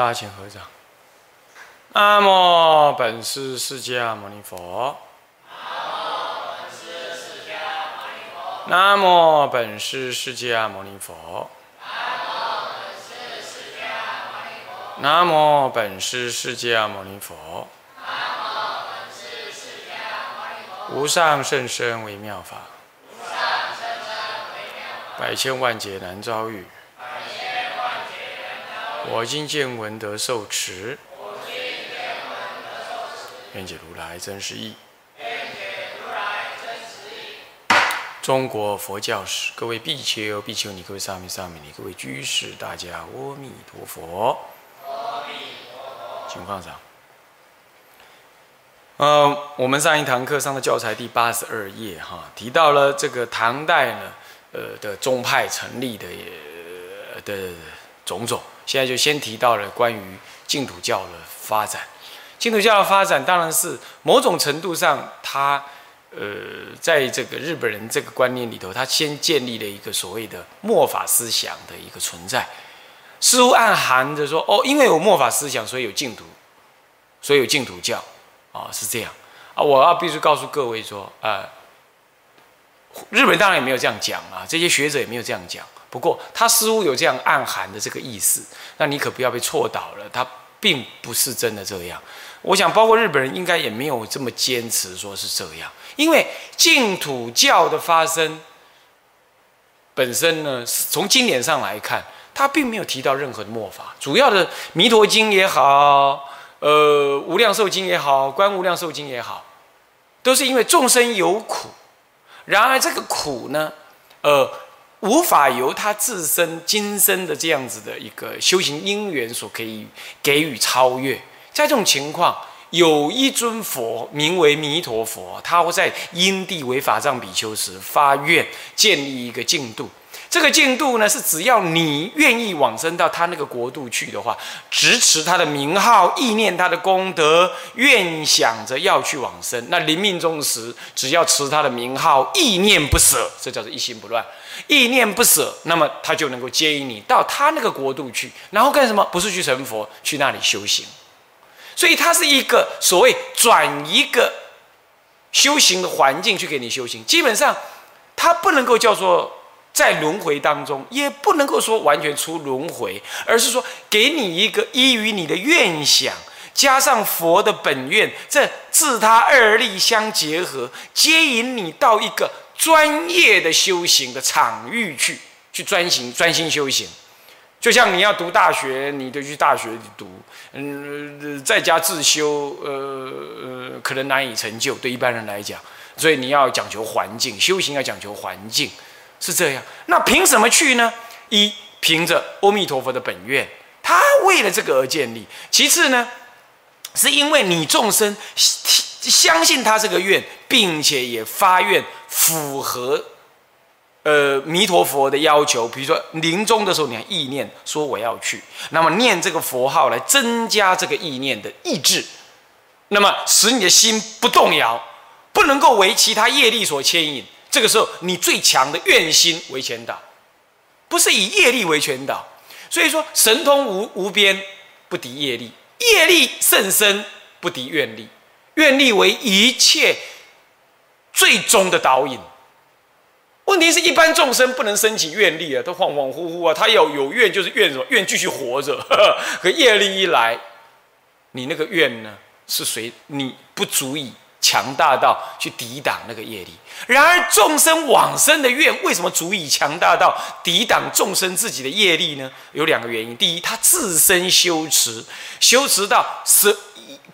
大家请合掌。南无本师释迦牟尼佛。南无本师释迦牟尼佛。南无本师释迦牟尼佛。无上甚深微妙法。百千万劫难遭遇。我今见闻得受持。我今见闻得受持愿解如来真实义。中国佛教史，各位比丘、比丘尼，各位沙弥、沙弥尼，各位居士，大家阿弥陀佛。阿弥陀佛。请放上。呃，我们上一堂课上的教材第八十二页哈，提到了这个唐代呢，呃的宗派成立的的种种。现在就先提到了关于净土教的发展。净土教的发展当然是某种程度上，它呃，在这个日本人这个观念里头，他先建立了一个所谓的末法思想的一个存在，似乎暗含着说，哦，因为有末法思想，所以有净土，所以有净土教，啊，是这样啊。我要必须告诉各位说，啊，日本当然也没有这样讲啊，这些学者也没有这样讲。不过他似乎有这样暗含的这个意思，那你可不要被错倒了，他并不是真的这样。我想，包括日本人应该也没有这么坚持说是这样，因为净土教的发生本身呢，从经典上来看，它并没有提到任何的末法。主要的《弥陀经》也好，呃，《无量寿经》也好，《观无量寿经》也好，都是因为众生有苦，然而这个苦呢，呃，无法由他自身今生的这样子的一个修行因缘所可以给予超越。在这种情况，有一尊佛名为弥陀佛，他会在因地为法藏比丘时发愿建立一个净土。这个净度呢，是只要你愿意往生到他那个国度去的话，执持他的名号，意念他的功德，愿想着要去往生。那临命终时，只要持他的名号，意念不舍，这叫做一心不乱。意念不舍，那么他就能够接引你到他那个国度去，然后干什么？不是去成佛，去那里修行。所以它是一个所谓转一个修行的环境去给你修行，基本上它不能够叫做在轮回当中，也不能够说完全出轮回，而是说给你一个依于你的愿想，加上佛的本愿，这自他二力相结合，接引你到一个专业的修行的场域去，去专行专心修行。就像你要读大学，你得去大学里读，嗯，在家自修，呃，可能难以成就，对一般人来讲，所以你要讲求环境，修行要讲求环境，是这样。那凭什么去呢？一凭着阿弥陀佛的本愿，他为了这个而建立；其次呢，是因为你众生相信他这个愿，并且也发愿符合。呃，弥陀佛的要求，比如说临终的时候，你要意念说我要去，那么念这个佛号来增加这个意念的意志，那么使你的心不动摇，不能够为其他业力所牵引。这个时候，你最强的愿心为全导，不是以业力为全导。所以说，神通无无边，不敌业力；业力甚深，不敌愿力。愿力为一切最终的导引。问题是一般众生不能升起愿力啊，都恍恍惚惚啊。他要有愿，就是愿什么？愿继续活着。可业力一来，你那个愿呢，是谁？你不足以强大到去抵挡那个业力。然而众生往生的愿，为什么足以强大到抵挡众生自己的业力呢？有两个原因：第一，他自身修持，修持到是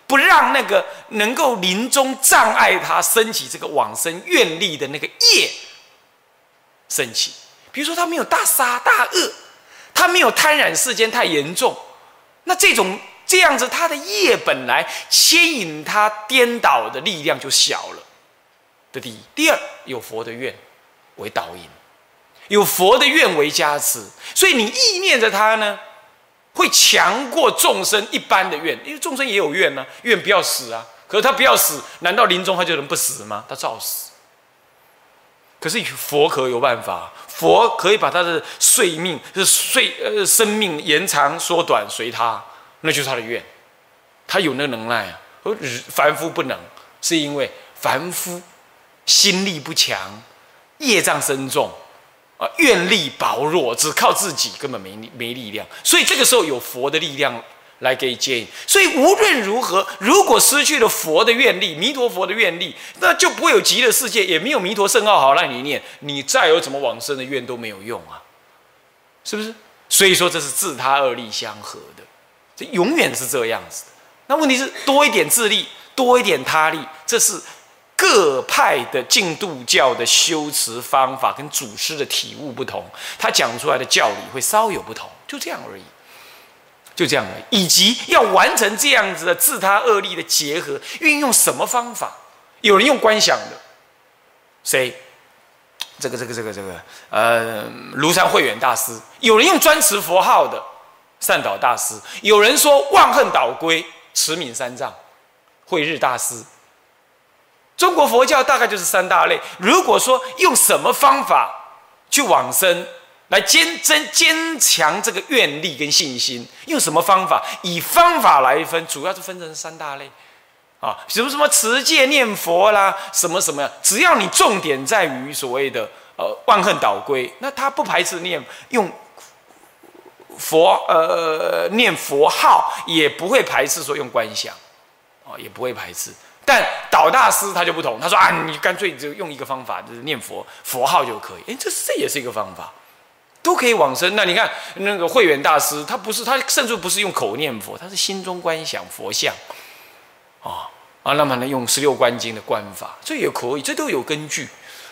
不让那个能够临终障碍他升起这个往生愿力的那个业。生气，比如说他没有大杀大恶，他没有贪婪世间太严重，那这种这样子，他的业本来牵引他颠倒的力量就小了。这第一，第二有佛的愿为导引，有佛的愿为加持，所以你意念着他呢，会强过众生一般的愿，因为众生也有愿呢，愿不要死啊，可是他不要死，难道临终他就能不死吗？他照死。可是佛可有办法？佛可以把他的睡命、是睡呃生命延长缩短，随他那就是他的愿，他有那个能耐啊。而凡夫不能，是因为凡夫心力不强，业障深重，啊，愿力薄弱，只靠自己根本没没力量。所以这个时候有佛的力量来给你接引。所以无论如何，如果失去了佛的愿力，弥陀佛的愿力，那就不会有极乐世界，也没有弥陀圣号好让你念。你再有怎么往生的愿都没有用啊，是不是？所以说这是自他二力相合，这永远是这样子的。那问题是多一点自力，多一点他力，这是各派的净度教的修持方法跟祖师的体悟不同，他讲出来的教理会稍有不同，就这样而已，就这样而已。以及要完成这样子的自他二力的结合，运用什么方法？有人用观想的，谁？这个这个这个这个，呃，庐山慧远大师。有人用专持佛号的，善导大师。有人说忘恨倒归。持敏三藏，慧日大师。中国佛教大概就是三大类。如果说用什么方法去往生，来坚增坚强这个愿力跟信心，用什么方法？以方法来分，主要是分成三大类。啊，什么什么持戒念佛啦，什么什么，只要你重点在于所谓的呃万恨倒归，那他不排斥念用。佛呃念佛号也不会排斥说用观想，哦也不会排斥，但导大师他就不同，他说啊你干脆就用一个方法就是念佛佛号就可以，哎这这也是一个方法，都可以往生。那你看那个慧远大师他不是他甚至不是用口念佛，他是心中观想佛像，啊啊那么呢用十六观经的观法，这也可以，这都有根据。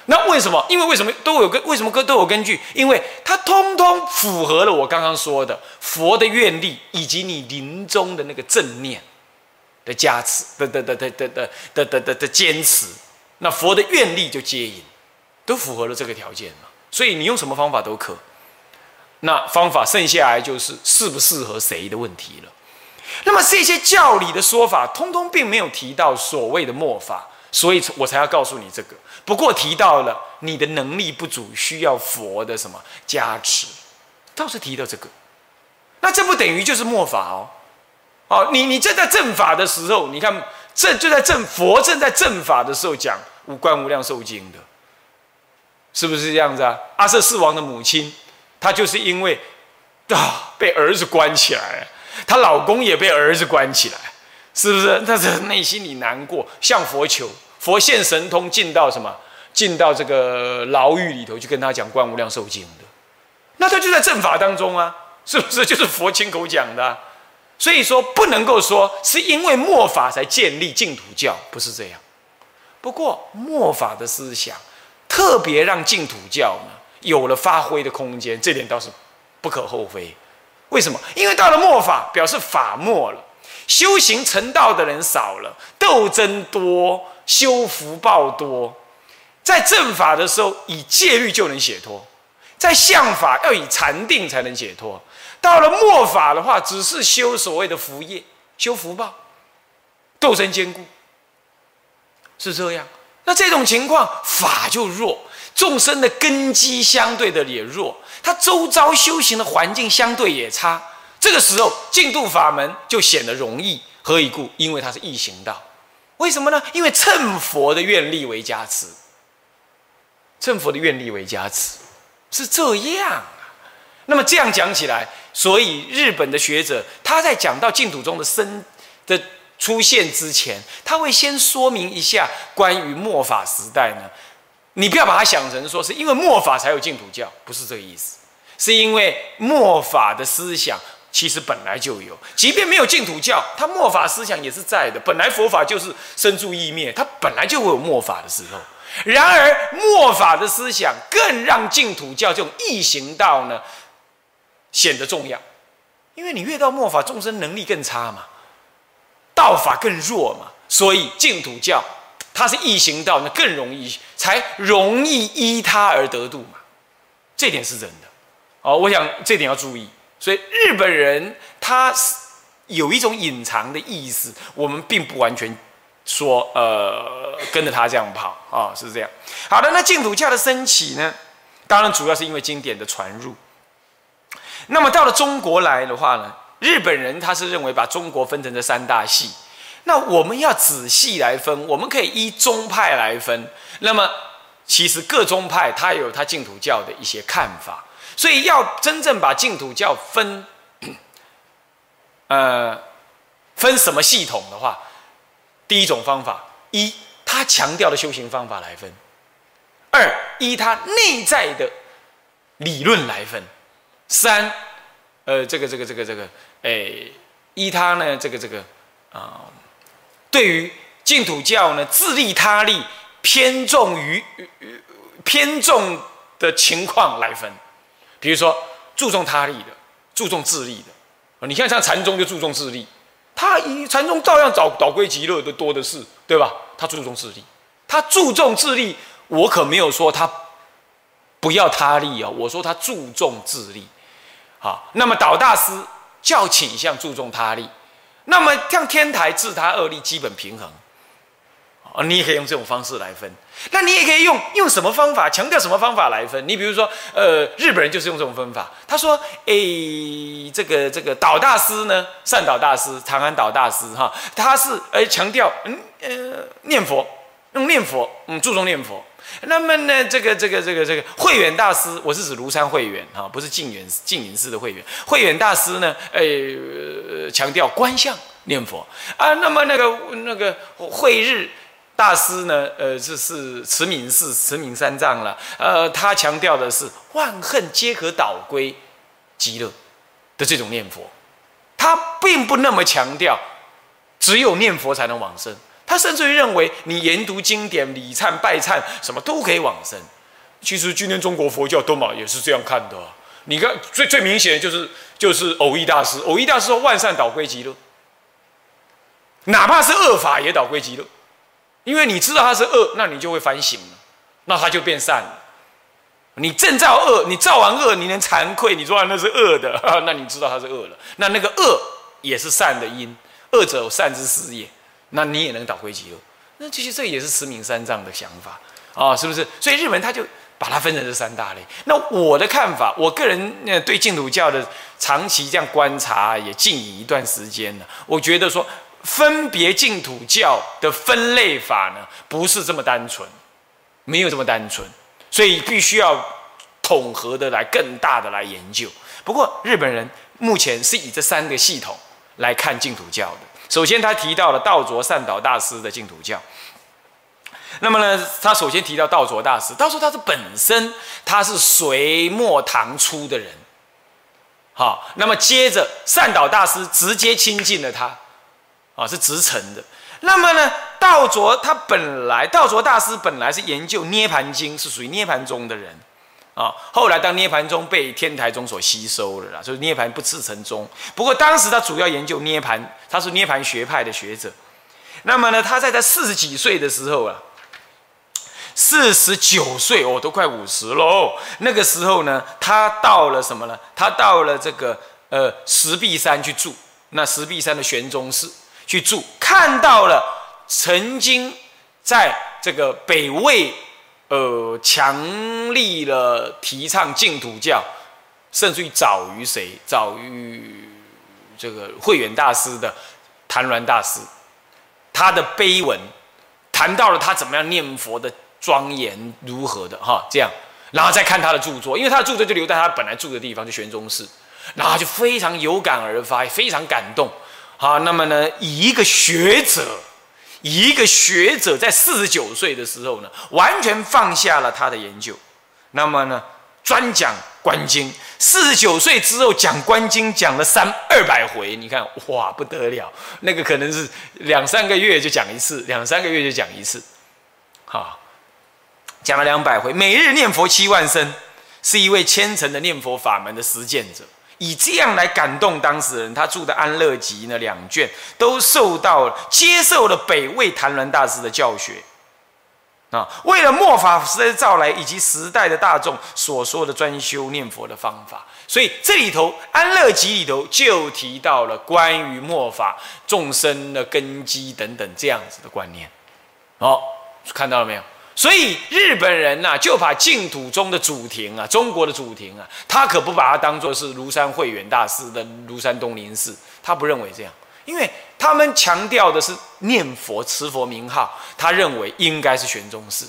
那为什么？因为为什么都有根？为什么都有根据？因为它通通符合了我刚刚说的佛的愿力，以及你临终的那个正念的加持的的的的的的的的的的坚持。那佛的愿力就接引，都符合了这个条件嘛。所以你用什么方法都可。那方法剩下来就是适不适合谁的问题了。那么这些教理的说法，通通并没有提到所谓的末法。所以我才要告诉你这个。不过提到了你的能力不足，需要佛的什么加持，倒是提到这个。那这不等于就是末法哦？哦，你你正在正法的时候，你看正就在正佛正在正法的时候讲五观无量寿经的，是不是这样子啊？阿瑟四王的母亲，她就是因为啊被儿子关起来，她老公也被儿子关起来，是不是？她这内心里难过，向佛求。佛现神通，进到什么？进到这个牢狱里头，去跟他讲《观无量寿经》的。那他就在正法当中啊，是不是？就是佛亲口讲的。所以说，不能够说是因为末法才建立净土教，不是这样。不过末法的思想，特别让净土教呢有了发挥的空间，这点倒是不可厚非。为什么？因为到了末法，表示法末了，修行成道的人少了，斗争多。修福报多，在正法的时候以戒律就能解脱，在相法要以禅定才能解脱。到了末法的话，只是修所谓的福业，修福报，斗争坚固，是这样。那这种情况法就弱，众生的根基相对的也弱，他周遭修行的环境相对也差。这个时候净度法门就显得容易。何以故？因为它是易行道。为什么呢？因为乘佛的愿力为加持，乘佛的愿力为加持，是这样啊。那么这样讲起来，所以日本的学者他在讲到净土中的生的出现之前，他会先说明一下关于末法时代呢。你不要把它想成说是因为末法才有净土教，不是这个意思，是因为末法的思想。其实本来就有，即便没有净土教，它末法思想也是在的。本来佛法就是生住意灭，它本来就会有末法的时候。然而末法的思想更让净土教这种异行道呢显得重要，因为你越到末法，众生能力更差嘛，道法更弱嘛，所以净土教它是异行道，那更容易才容易依他而得度嘛，这点是真的。哦，我想这点要注意。所以日本人他是有一种隐藏的意思，我们并不完全说呃跟着他这样跑啊，是这样。好的，那净土教的升起呢，当然主要是因为经典的传入。那么到了中国来的话呢，日本人他是认为把中国分成这三大系，那我们要仔细来分，我们可以依宗派来分。那么其实各宗派他有他净土教的一些看法，所以要真正把净土教分，呃，分什么系统的话，第一种方法，一他强调的修行方法来分；二依他内在的理论来分；三，呃，这个这个这个这个，哎，依他呢这个这个啊，对于净土教呢自利他利。偏重于偏重的情况来分，比如说注重他力的，注重自力的。你看像禅宗就注重自力，他以禅宗照样找导归极乐的多的是，对吧？他注重自力，他注重自力，我可没有说他不要他力啊，我说他注重自力。好，那么导大师较倾向注重他力，那么像天台自他二力基本平衡。哦，你也可以用这种方式来分，那你也可以用用什么方法强调什么方法来分？你比如说，呃，日本人就是用这种分法。他说，诶，这个这个导大师呢，善导大师，长安导大师哈，他是呃强调嗯呃念佛，用念佛，嗯注重念佛。那么呢，这个这个这个这个慧远大师，我是指庐山慧远哈，不是净远净云寺的慧远。慧远大师呢，诶强调观相念佛啊。那么那个那个慧日。大师呢，呃，这是慈明寺慈明三藏了，呃，他强调的是万恨皆可导归极乐的这种念佛，他并不那么强调只有念佛才能往生，他甚至于认为你研读经典、礼忏、拜忏什么都可以往生。其实今天中国佛教都嘛也是这样看的，你看最最明显的就是就是偶益大师，偶益大师说万善导归极乐，哪怕是恶法也导归极乐。因为你知道它是恶，那你就会反省了，那它就变善了。你正造恶，你造完恶，你能惭愧，你说那是恶的，那你知道它是恶了。那那个恶也是善的因，恶者善之始也，那你也能导归极恶。那其实这也是慈名三藏的想法啊，是不是？所以日本他就把它分成这三大类。那我的看法，我个人对净土教的长期这样观察也近一段时间了，我觉得说。分别净土教的分类法呢，不是这么单纯，没有这么单纯，所以必须要统合的来更大的来研究。不过日本人目前是以这三个系统来看净土教的。首先，他提到了道卓善导大师的净土教。那么呢，他首先提到道卓大师，他说他是本身他是隋末唐初的人，好，那么接着善导大师直接亲近了他。啊，是直承的。那么呢，道卓他本来，道卓大师本来是研究涅盘经，是属于涅盘宗的人啊。后来当涅盘宗被天台宗所吸收了啦，所以涅盘不自成宗。不过当时他主要研究涅盘，他是涅盘学派的学者。那么呢，他在他四十几岁的时候啊，四十九岁哦，都快五十喽。那个时候呢，他到了什么呢？他到了这个呃石壁山去住。那石壁山的玄宗寺。去住，看到了曾经在这个北魏，呃，强力了提倡净土教，甚至于早于谁？早于这个慧远大师的谭鸾大师，他的碑文谈到了他怎么样念佛的庄严如何的哈，这样，然后再看他的著作，因为他的著作就留在他本来住的地方，就玄宗寺，然后就非常有感而发，非常感动。好，那么呢，以一个学者，以一个学者在四十九岁的时候呢，完全放下了他的研究，那么呢，专讲《观经》。四十九岁之后讲《观经》，讲了三二百回，你看，哇，不得了！那个可能是两三个月就讲一次，两三个月就讲一次，好，讲了两百回，每日念佛七万声，是一位虔诚的念佛法门的实践者。以这样来感动当事人，他著的《安乐集》呢两卷都受到接受了北魏谭鸾大师的教学啊。为了末法时代的到来以及时代的大众所说的专修念佛的方法，所以这里头《安乐集》里头就提到了关于末法众生的根基等等这样子的观念。好，看到了没有？所以日本人呐，就把净土宗的祖庭啊，中国的祖庭啊，他可不把它当做是庐山慧远大师的庐山东林寺，他不认为这样，因为他们强调的是念佛、持佛名号，他认为应该是玄宗寺。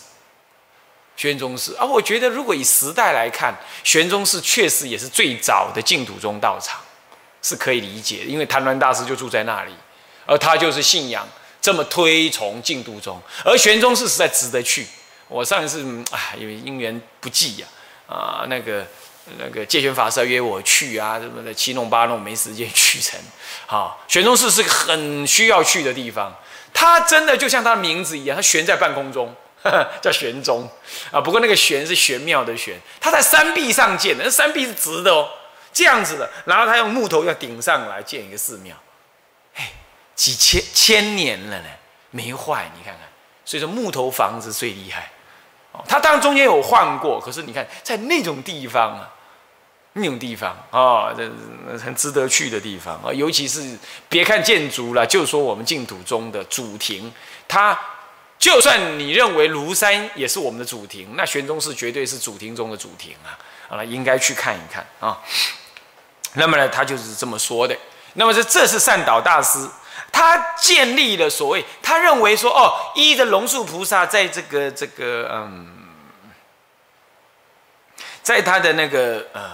玄宗寺啊，我觉得如果以时代来看，玄宗寺确实也是最早的净土宗道场，是可以理解的，因为谭鸾大师就住在那里，而他就是信仰这么推崇净土宗，而玄宗寺实在值得去。我上一次啊，因为因缘不济呀，啊，那个那个戒玄法师约我去啊，什么的七弄八弄，没时间去成。好，玄宗寺是个很需要去的地方，它真的就像它的名字一样，它悬在半空中。叫玄宗啊，不过那个玄是玄妙的玄，它在山壁上建的，那山壁是直的哦，这样子的，然后他用木头要顶上来建一个寺庙，几千千年了呢，没坏，你看看，所以说木头房子最厉害哦，它当然中间有换过，可是你看在那种地方啊，那种地方啊，这很值得去的地方啊，尤其是别看建筑了，就说我们净土中的主庭，它。就算你认为庐山也是我们的主庭，那玄宗寺绝对是主庭中的主庭啊！啊，应该去看一看啊。那么呢，他就是这么说的。那么这这是善导大师，他建立了所谓，他认为说，哦，依着龙树菩萨在这个这个嗯，在他的那个呃《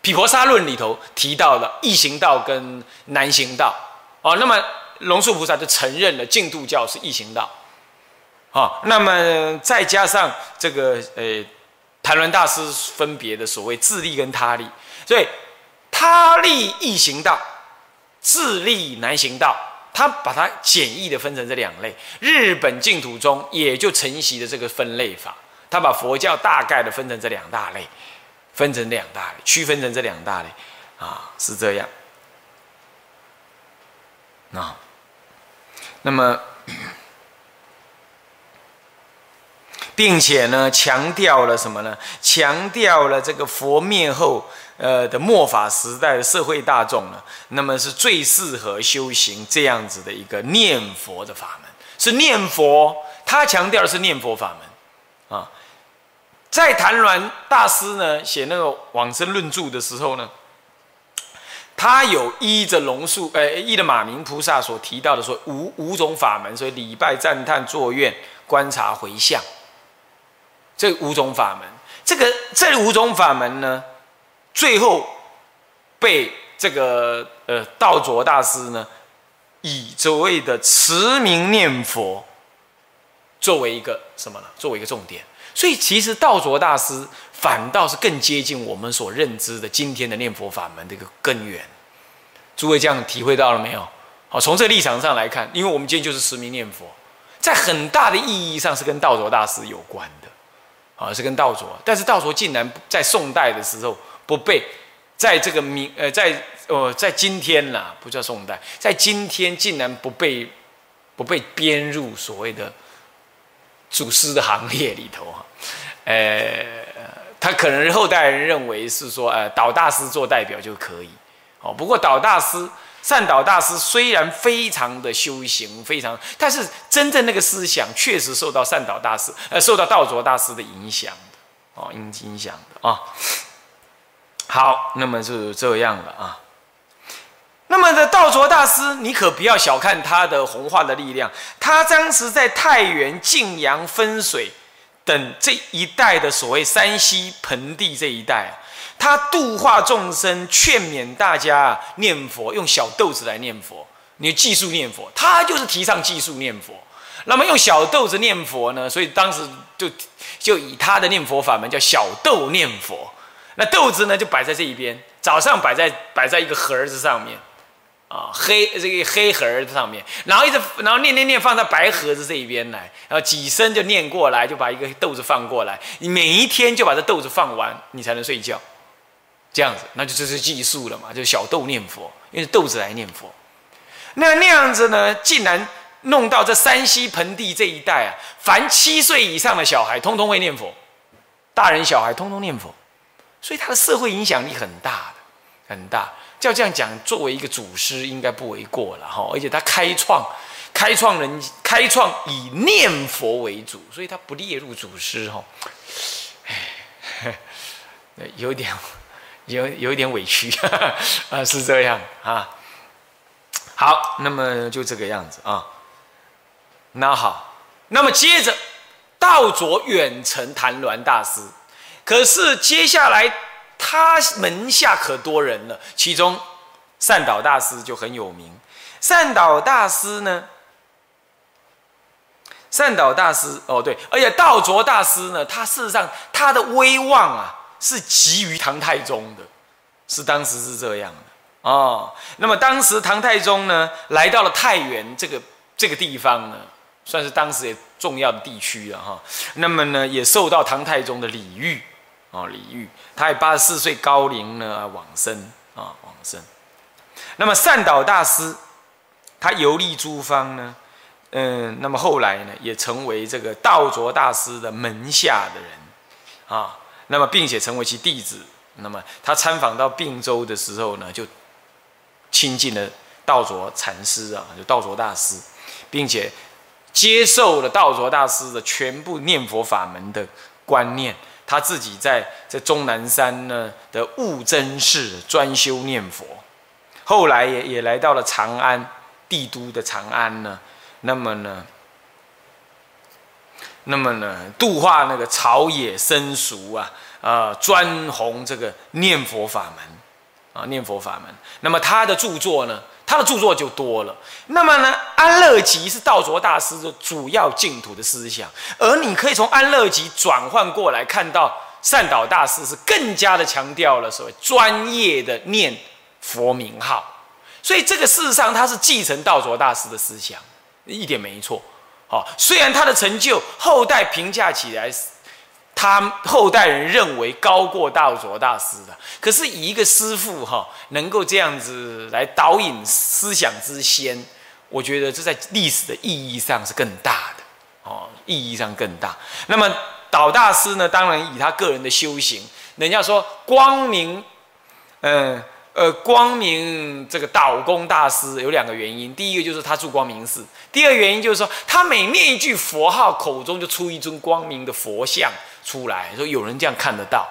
毗婆沙论》里头提到了易行道跟难行道。哦，那么龙树菩萨就承认了净土教是易行道。好，那么再加上这个呃，谭鸾大师分别的所谓自利跟他利，所以他利易行道，自利难行道，他把它简易的分成这两类。日本净土中也就承袭的这个分类法，他把佛教大概的分成这两大类，分成两大类，区分成这两大类，啊，是这样。那，那么。并且呢，强调了什么呢？强调了这个佛灭后，呃的末法时代的社会大众呢，那么是最适合修行这样子的一个念佛的法门，是念佛。他强调的是念佛法门啊。在谭鸾大师呢写那个往生论著的时候呢，他有依着龙树，呃，依着马明菩萨所提到的说五五种法门，所以礼拜、赞叹、作愿、观察、回向。这五种法门，这个这五种法门呢，最后被这个呃道卓大师呢，以所谓的持名念佛作为一个什么呢？作为一个重点。所以其实道卓大师反倒是更接近我们所认知的今天的念佛法门的一个根源。诸位这样体会到了没有？好，从这立场上来看，因为我们今天就是持名念佛，在很大的意义上是跟道卓大师有关的。啊，是跟道卓，但是道卓竟然在宋代的时候不被在这个明呃在呃在今天啦，不叫宋代，在今天竟然不被不被编入所谓的祖师的行列里头哈，呃，他可能后代人认为是说呃导大师做代表就可以，哦，不过导大师。善导大师虽然非常的修行，非常，但是真正那个思想确实受到善导大师，呃，受到道卓大师的影响的，哦，影影响的啊。好，那么就这样了啊。那么的道卓大师，你可不要小看他的弘化的力量，他当时在太原、晋阳、分水等这一带的所谓山西盆地这一带。他度化众生，劝勉大家念佛，用小豆子来念佛，你技术念佛，他就是提倡技术念佛。那么用小豆子念佛呢？所以当时就就以他的念佛法门叫小豆念佛。那豆子呢，就摆在这一边，早上摆在摆在一个盒子上面，啊，黑这个黑盒子上面，然后一直然后念念念放在白盒子这一边来，然后几声就念过来，就把一个豆子放过来，你每一天就把这豆子放完，你才能睡觉。这样子，那就这是技术了嘛？就小豆念佛，用豆子来念佛。那那样子呢，竟然弄到这山西盆地这一带啊，凡七岁以上的小孩，通通会念佛，大人小孩通通念佛，所以他的社会影响力很大的，很大。要这样讲，作为一个祖师，应该不为过了哈。而且他开创。开创人开创以念佛为主，所以他不列入祖师哈。哎，有点有有一点委屈 啊，是这样啊。好，那么就这个样子啊。那好，那么接着道卓远程谭鸾大师，可是接下来他门下可多人了，其中善导大师就很有名。善导大师呢，善导大师哦对，而且道卓大师呢，他事实上他的威望啊是急于唐太宗的，是当时是这样的。哦，那么当时唐太宗呢，来到了太原这个这个地方呢，算是当时也重要的地区了哈。那么呢，也受到唐太宗的礼遇，哦，礼遇，他也八十四岁高龄呢往生啊，往生。那么善导大师，他游历诸方呢，嗯，那么后来呢，也成为这个道卓大师的门下的人啊，那么并且成为其弟子。那么他参访到并州的时候呢，就亲近了道卓禅师啊，就道卓大师，并且接受了道卓大师的全部念佛法门的观念。他自己在在终南山呢的悟真寺专修念佛，后来也也来到了长安帝都的长安呢。那么呢，那么呢，度化那个朝野僧俗啊，啊，专弘这个念佛法门。啊，念佛法门。那么他的著作呢？他的著作就多了。那么呢，安乐集是道卓大师的主要净土的思想，而你可以从安乐集转换过来看到善导大师是更加的强调了所谓专业的念佛名号。所以这个事实上他是继承道卓大师的思想，一点没错。好，虽然他的成就后代评价起来。他后代人认为高过道卓大师的，可是以一个师父哈能够这样子来导引思想之先，我觉得这在历史的意义上是更大的哦，意义上更大。那么导大师呢，当然以他个人的修行，人家说光明，嗯呃光明这个导公大师有两个原因，第一个就是他住光明寺，第二个原因就是说他每念一句佛号，口中就出一尊光明的佛像。出来说有人这样看得到，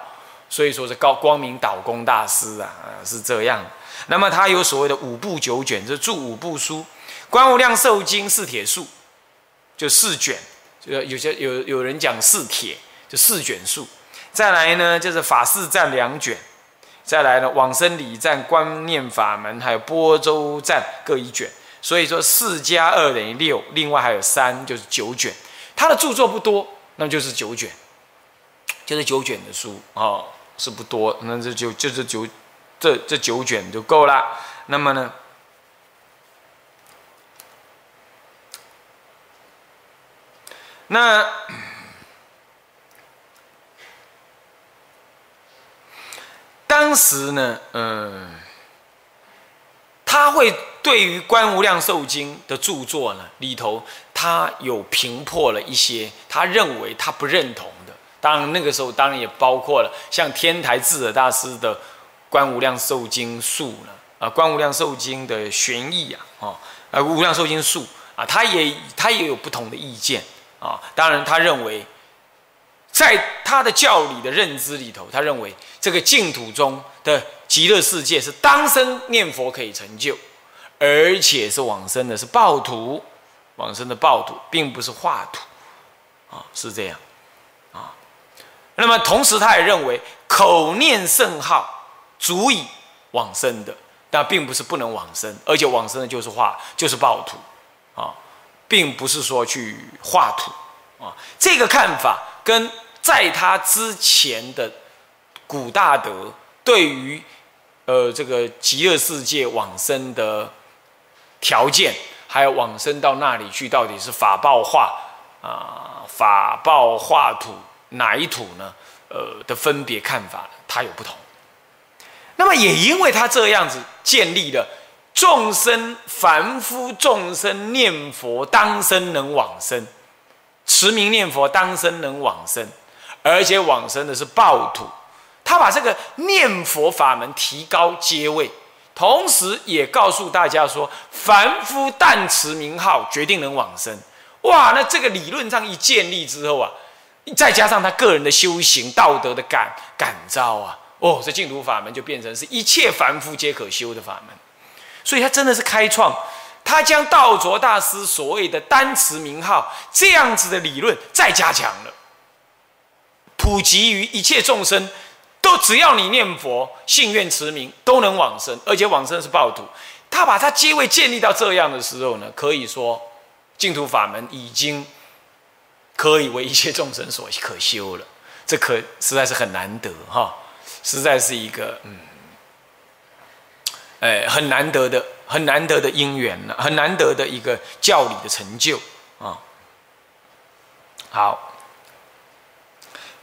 所以说是高光明导公大师啊，是这样。那么他有所谓的五部九卷，就是著五部书，《观无量寿经》四铁数，就四卷，就有些有有人讲四铁，就四卷数。再来呢，就是法事赞两卷，再来呢往生礼赞、观念法门，还有波州赞各一卷。所以说四加二等于六，另外还有三就是九卷。他的著作不多，那就是九卷。就是九卷的书啊，是不多，那这就就这九，这这九卷就够了。那么呢，那当时呢，嗯，他会对于《观无量寿经》的著作呢里头，他有评破了一些，他认为他不认同的。当然，那个时候当然也包括了像天台智者大师的《观无量寿经术》了啊，《观无量寿经》的玄义啊，啊，《无量寿经术》啊，他也他也有不同的意见啊。当然，他认为在他的教理的认知里头，他认为这个净土中的极乐世界是当生念佛可以成就，而且是往生的，是报土，往生的报土，并不是化土啊，是这样。啊那么同时，他也认为口念圣号足以往生的，但并不是不能往生，而且往生的就是化，就是报土，啊，并不是说去化土，啊，这个看法跟在他之前的古大德对于呃这个极乐世界往生的条件，还有往生到那里去，到底是法报化啊，法报化土。哪一土呢？呃，的分别看法，它有不同。那么也因为他这样子建立了众生凡夫众生念佛当生能往生，持名念佛当生能往生，而且往生的是暴徒。他把这个念佛法门提高阶位，同时也告诉大家说，凡夫但持名号，决定能往生。哇，那这个理论上一建立之后啊，再加上他个人的修行、道德的感感召啊，哦，这净土法门就变成是一切凡夫皆可修的法门。所以他真的是开创，他将道卓大师所谓的单持名号这样子的理论再加强了，普及于一切众生。都只要你念佛、信愿持名，都能往生，而且往生是报土。他把他阶位建立到这样的时候呢，可以说净土法门已经可以为一切众生所可修了。这可实在是很难得哈，实在是一个嗯，哎，很难得的、很难得的因缘呢，很难得的一个教理的成就啊。好。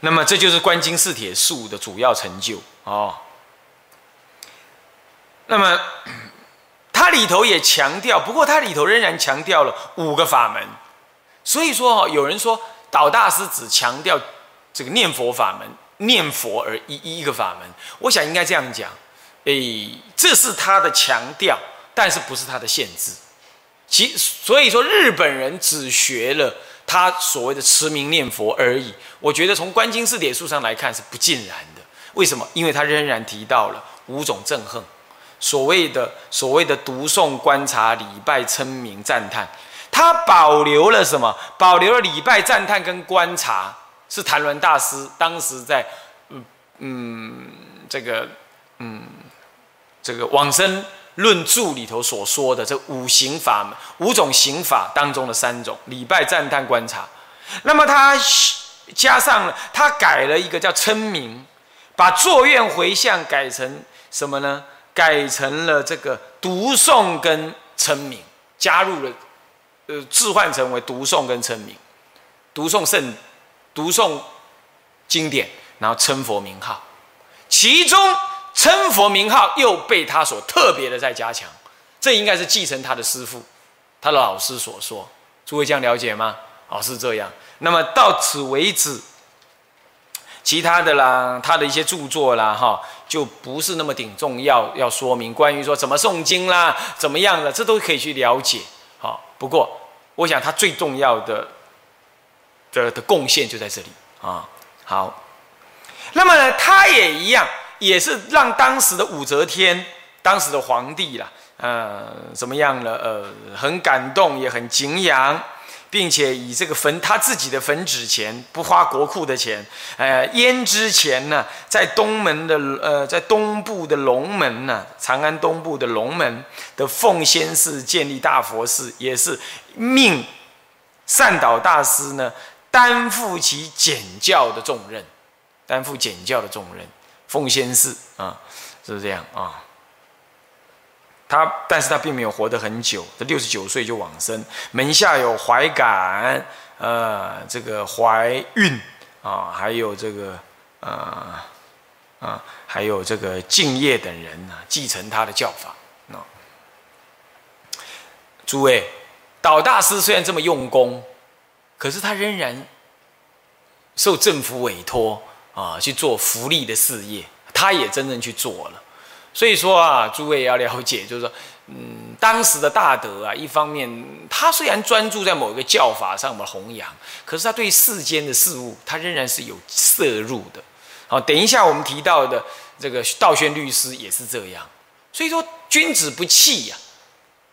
那么这就是观经四铁树的主要成就哦。那么它里头也强调，不过它里头仍然强调了五个法门。所以说哦，有人说导大师只强调这个念佛法门，念佛而一一个法门。我想应该这样讲，诶，这是他的强调，但是不是他的限制。其所以说日本人只学了。他所谓的持名念佛而已，我觉得从观经四点数上来看是不尽然的。为什么？因为他仍然提到了五种憎恨，所谓的所谓的读诵、观察、礼拜、称名、赞叹，他保留了什么？保留了礼拜、赞叹跟观察，是谭伦大师当时在嗯嗯这个嗯这个往生。论著里头所说的这五行法，五种刑法当中的三种礼拜、赞叹、观察，那么他加上了，他改了一个叫称名，把作愿回向改成什么呢？改成了这个读诵跟称名，加入了，呃，置换成为读诵跟称名，读诵圣，读诵经典，然后称佛名号，其中。称佛名号又被他所特别的在加强，这应该是继承他的师父、他的老师所说。诸位这样了解吗？哦，是这样。那么到此为止，其他的啦，他的一些著作啦，哈，就不是那么顶重要。要说明关于说怎么诵经啦，怎么样的，这都可以去了解。好，不过我想他最重要的的的贡献就在这里啊。好，那么呢，他也一样。也是让当时的武则天，当时的皇帝啦，呃，怎么样了？呃，很感动，也很敬仰，并且以这个坟他自己的坟纸钱，不花国库的钱，呃，胭脂钱呢，在东门的呃，在东部的龙门呢，长安东部的龙门的奉仙寺建立大佛寺，也是命善导大师呢担负起简教的重任，担负简教的重任。奉先寺啊，是不是这样啊？他，但是他并没有活得很久，他六十九岁就往生。门下有怀感，呃，这个怀孕啊，还有这个，呃，啊，还有这个敬业等人呢，继承他的教法。那诸位，导大师虽然这么用功，可是他仍然受政府委托。啊，去做福利的事业，他也真正去做了。所以说啊，诸位要了解，就是说，嗯，当时的大德啊，一方面他虽然专注在某一个教法上的弘扬，可是他对世间的事物，他仍然是有摄入的。好，等一下我们提到的这个道宣律师也是这样。所以说，君子不器呀。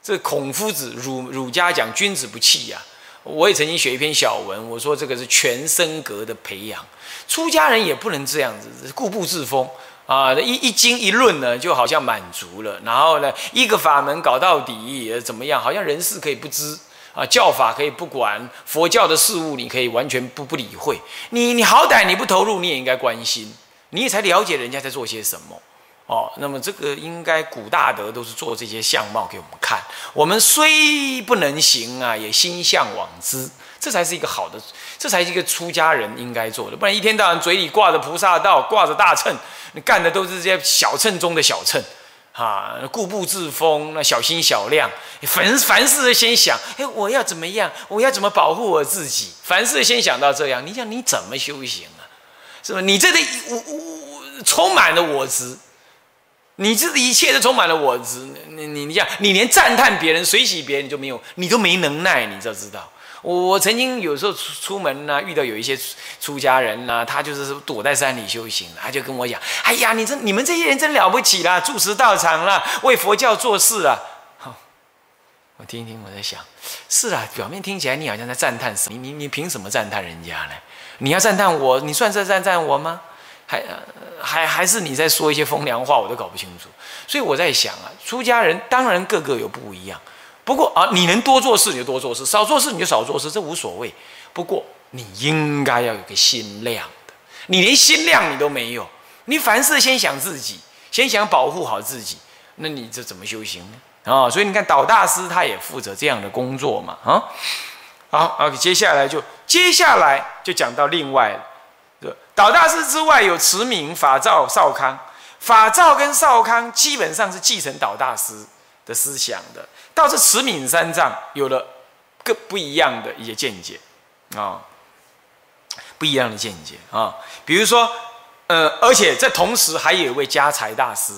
这孔夫子儒儒家讲君子不器呀。我也曾经写一篇小文，我说这个是全身格的培养，出家人也不能这样子固步自封啊！一一经一论呢，就好像满足了，然后呢，一个法门搞到底怎么样？好像人事可以不知啊，教法可以不管，佛教的事物你可以完全不不理会。你你好歹你不投入，你也应该关心，你也才了解人家在做些什么。哦，那么这个应该古大德都是做这些相貌给我们看。我们虽不能行啊，也心向往之，这才是一个好的，这才是一个出家人应该做的。不然一天到晚嘴里挂着菩萨道，挂着大乘，你干的都是这些小乘中的小乘，啊，固步自封，那小心小量，凡凡事先想，哎，我要怎么样？我要怎么保护我自己？凡事先想到这样，你想你怎么修行啊？是吧？你这里我我我充满了我执。你这一切都充满了我执，你你你讲，你连赞叹别人、随喜别人你都没有，你都没能耐，你就知道？我曾经有时候出出门呢，遇到有一些出家人呢，他就是躲在山里修行，他就跟我讲：“哎呀，你这你们这些人真了不起啦，住持道场啦，为佛教做事啊。”好，我听一听，我在想，是啊，表面听起来你好像在赞叹什么？你你你凭什么赞叹人家呢？你要赞叹我，你算是赞叹我吗？还还还是你在说一些风凉话，我都搞不清楚。所以我在想啊，出家人当然个个有不一样。不过啊，你能多做事你就多做事，少做事你就少做事，这无所谓。不过你应该要有个心量的，你连心量你都没有，你凡事先想自己，先想保护好自己，那你这怎么修行呢？啊，所以你看导大师他也负责这样的工作嘛。啊，好，OK，接下来就接下来就讲到另外了。导大师之外，有慈明、法照、少康。法照跟少康基本上是继承导大师的思想的，倒是慈敏三藏有了更不一样的一些见解啊，不一样的见解啊。比如说，呃，而且在同时还有一位家财大师，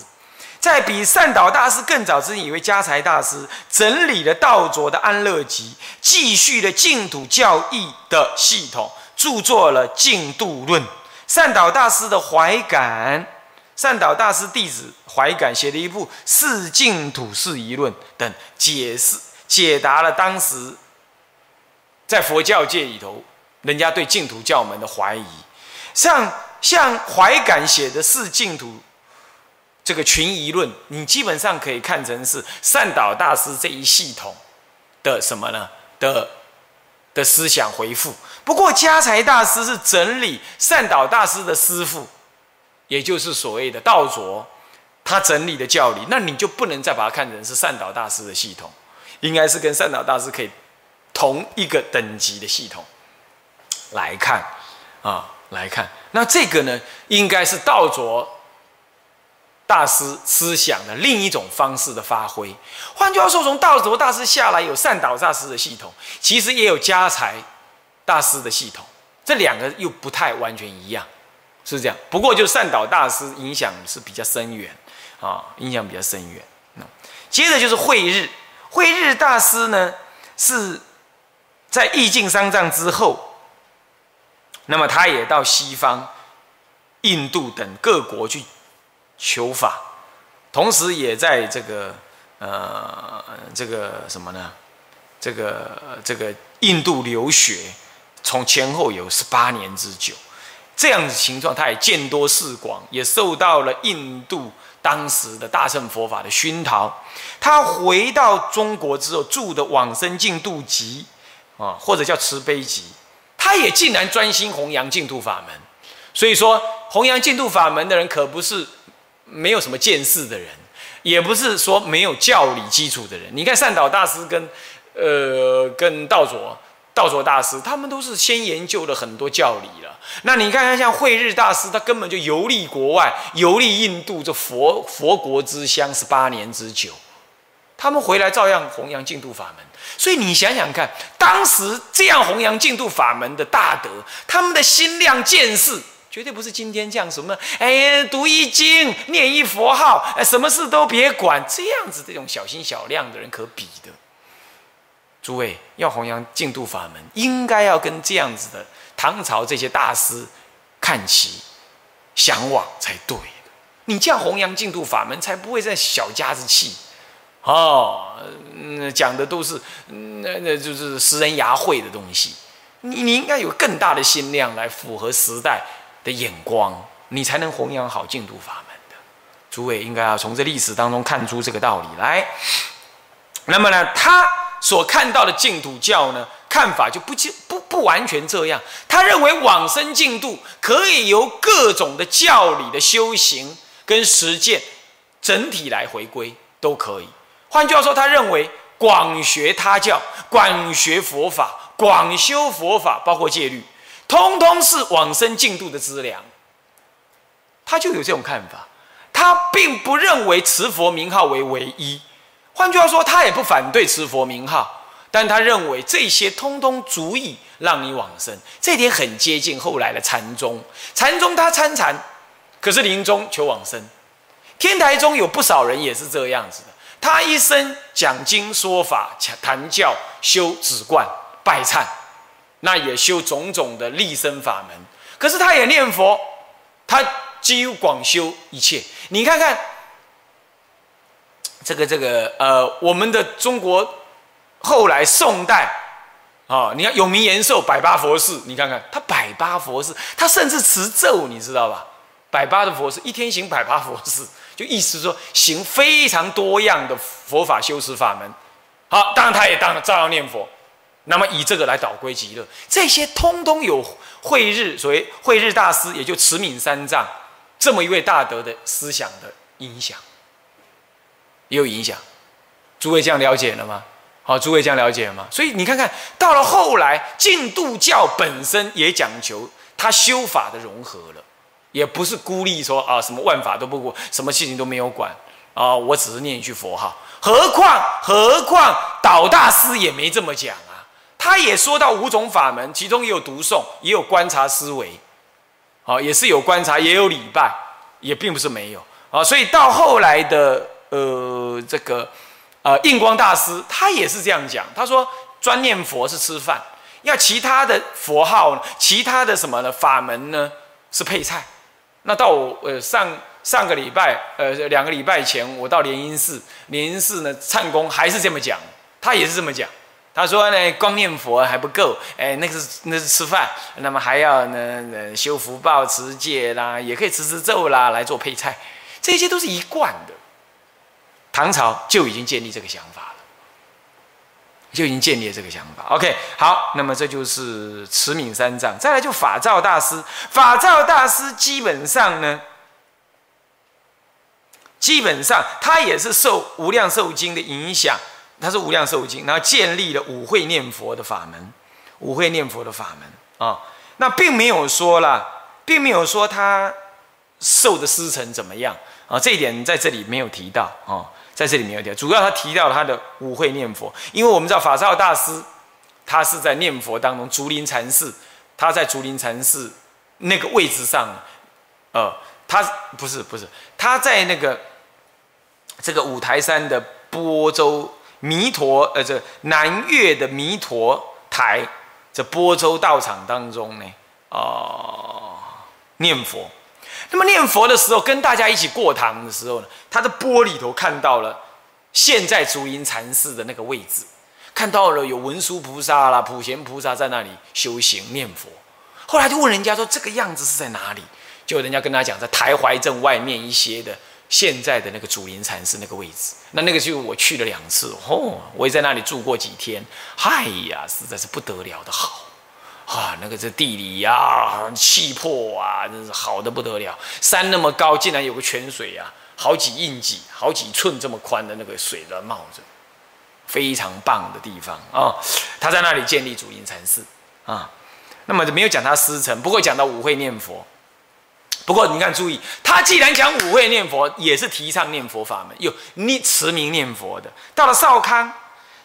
在比善导大师更早之前，一位家财大师整理了道卓的安乐集，继续了净土教义的系统，著作了《净度论》。善导大师的怀感，善导大师弟子怀感写了一部《四净土四疑论》等，解释解答了当时在佛教界里头人家对净土教门的怀疑。像像怀感写的《四净土》这个群疑论，你基本上可以看成是善导大师这一系统的什么呢？的。的思想回复。不过，家财大师是整理善导大师的师傅，也就是所谓的道卓，他整理的教理，那你就不能再把它看成是善导大师的系统，应该是跟善导大师可以同一个等级的系统来看啊，来看。那这个呢，应该是道卓。大师思想的另一种方式的发挥，换句话说，从道卓大师下来有善导大师的系统，其实也有家财大师的系统，这两个又不太完全一样，是这样。不过就善导大师影响是比较深远啊，影响比较深远。那接着就是慧日，慧日大师呢是在意境三藏之后，那么他也到西方、印度等各国去。求法，同时也在这个呃这个什么呢？这个这个印度留学，从前后有十八年之久，这样子情况，他也见多识广，也受到了印度当时的大乘佛法的熏陶。他回到中国之后，住的《往生净度集》啊，或者叫慈悲集，他也竟然专心弘扬净土法门。所以说，弘扬净土法门的人，可不是。没有什么见识的人，也不是说没有教理基础的人。你看善导大师跟，呃，跟道佐、道卓大师，他们都是先研究了很多教理了。那你看看像慧日大师，他根本就游历国外，游历印度这佛佛国之乡十八年之久，他们回来照样弘扬净土法门。所以你想想看，当时这样弘扬净土法门的大德，他们的心量见识。绝对不是今天这样什么哎，读一经，念一佛号，哎，什么事都别管，这样子这种小心小量的人可比的。诸位要弘扬净土法门，应该要跟这样子的唐朝这些大师看齐、向往才对。你这样弘扬净土法门，才不会在小家子气哦。嗯，讲的都是那那就是食人牙慧的东西。你你应该有更大的心量来符合时代。的眼光，你才能弘扬好净土法门的。诸位应该要从这历史当中看出这个道理来。那么呢，他所看到的净土教呢，看法就不不不完全这样。他认为往生净土可以由各种的教理的修行跟实践整体来回归，都可以。换句话说，他认为广学他教、广学佛法、广修佛法，包括戒律。通通是往生净土的资粮，他就有这种看法。他并不认为持佛名号为唯一，换句话说，他也不反对持佛名号，但他认为这些通通足以让你往生。这点很接近后来的禅宗。禅宗他参禅，可是临终求往生，天台中有不少人也是这样子的，他一生讲经说法、谈教、修止观、拜忏，那也修种种的立身法门。可是他也念佛，他几乎广修一切。你看看这个这个呃，我们的中国后来宋代啊，你看永明延寿百八佛寺，你看看他百八佛寺，他甚至持咒，你知道吧？百八的佛寺，一天行百八佛寺。就意思说，行非常多样的佛法修持法门，好，当然他也当照样念佛，那么以这个来导归极乐，这些通通有慧日，所谓慧日大师，也就慈悯三藏这么一位大德的思想的影响，也有影响。诸位这样了解了吗？好，诸位这样了解了吗？所以你看看到了后来，净度教本身也讲求他修法的融合了。也不是孤立说啊，什么万法都不顾，什么事情都没有管啊，我只是念一句佛号。何况何况导大师也没这么讲啊，他也说到五种法门，其中也有读诵，也有观察思维，好，也是有观察，也有礼拜，也并不是没有啊。所以到后来的呃这个呃印光大师，他也是这样讲，他说专念佛是吃饭，要其他的佛号，其他的什么呢法门呢是配菜。那到我呃上上个礼拜呃两个礼拜前，我到莲因寺，莲因寺呢唱功还是这么讲，他也是这么讲。他说呢，光念佛还不够，哎，那个是那是吃饭，那么还要呢修福报、持戒啦，也可以持持咒啦来做配菜，这些都是一贯的。唐朝就已经建立这个想法了。就已经建立这个想法。OK，好，那么这就是慈悯三藏。再来就法照大师，法照大师基本上呢，基本上他也是受无量寿经的影响，他是无量寿经，然后建立了五会念佛的法门，五会念佛的法门啊。那并没有说了，并没有说他受的师承怎么样啊，这一点在这里没有提到啊。在这里没有提，主要他提到他的五会念佛，因为我们知道法照大师，他是在念佛当中，竹林禅寺，他在竹林禅寺那个位置上，呃，他不是不是，他在那个这个五台山的波州弥陀，呃，这南岳的弥陀台，这波州道场当中呢，啊，念佛。那么念佛的时候，跟大家一起过堂的时候呢，他的玻璃头看到了现在竹林禅寺的那个位置，看到了有文殊菩萨啦、普贤菩萨在那里修行念佛。后来就问人家说：“这个样子是在哪里？”就人家跟他讲，在台怀镇外面一些的现在的那个竹林禅寺那个位置。那那个就我去了两次，哦，我也在那里住过几天。嗨呀，实在是不得了的好。啊，那个这地理呀，气魄啊，真是好的不得了。山那么高，竟然有个泉水啊，好几印几、好几寸这么宽的那个水在冒着，非常棒的地方啊。他在那里建立主因禅寺啊。那么没有讲他师承，不过讲到五会念佛。不过你看，注意，他既然讲五会念佛，也是提倡念佛法门，有念持名念佛的。到了少康，